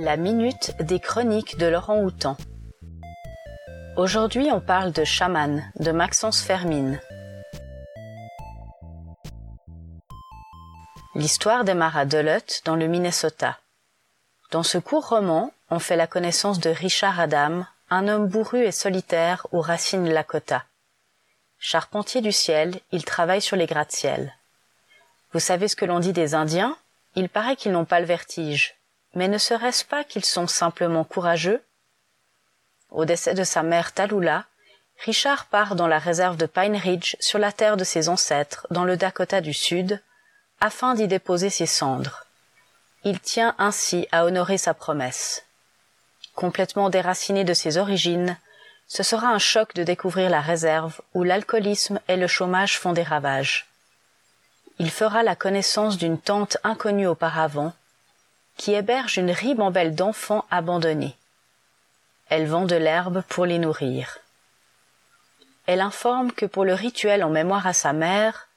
La minute des chroniques de Laurent Houtan. Aujourd'hui, on parle de Chaman de Maxence Fermine. L'histoire démarre à Duluth, dans le Minnesota. Dans ce court roman, on fait la connaissance de Richard Adam, un homme bourru et solitaire aux racines Lakota. Charpentier du ciel, il travaille sur les gratte-ciel. Vous savez ce que l'on dit des Indiens? Il paraît qu'ils n'ont pas le vertige. Mais ne serait-ce pas qu'ils sont simplement courageux? Au décès de sa mère Talula, Richard part dans la réserve de Pine Ridge sur la terre de ses ancêtres, dans le Dakota du Sud, afin d'y déposer ses cendres. Il tient ainsi à honorer sa promesse. Complètement déraciné de ses origines, ce sera un choc de découvrir la réserve où l'alcoolisme et le chômage font des ravages. Il fera la connaissance d'une tante inconnue auparavant, qui héberge une ribambelle d'enfants abandonnés. Elle vend de l'herbe pour les nourrir. Elle informe que pour le rituel en mémoire à sa mère,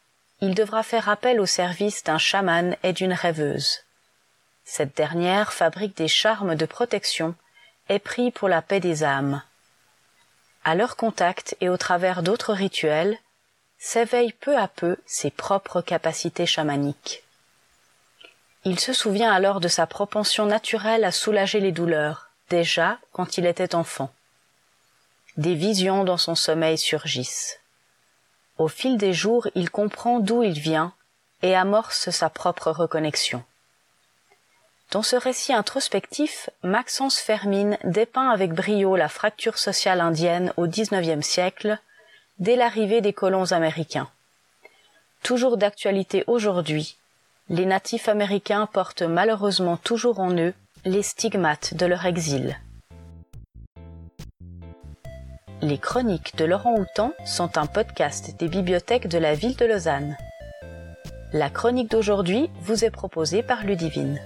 il devra faire appel au service d'un chaman et d'une rêveuse. Cette dernière fabrique des charmes de protection et prie pour la paix des âmes à leur contact et au travers d'autres rituels, s'éveillent peu à peu ses propres capacités chamaniques. Il se souvient alors de sa propension naturelle à soulager les douleurs, déjà quand il était enfant. Des visions dans son sommeil surgissent. Au fil des jours, il comprend d'où il vient et amorce sa propre reconnexion. Dans ce récit introspectif, Maxence Fermine dépeint avec brio la fracture sociale indienne au XIXe siècle, dès l'arrivée des colons américains. Toujours d'actualité aujourd'hui, les natifs américains portent malheureusement toujours en eux les stigmates de leur exil. Les chroniques de Laurent Houtan sont un podcast des bibliothèques de la ville de Lausanne. La chronique d'aujourd'hui vous est proposée par Ludivine.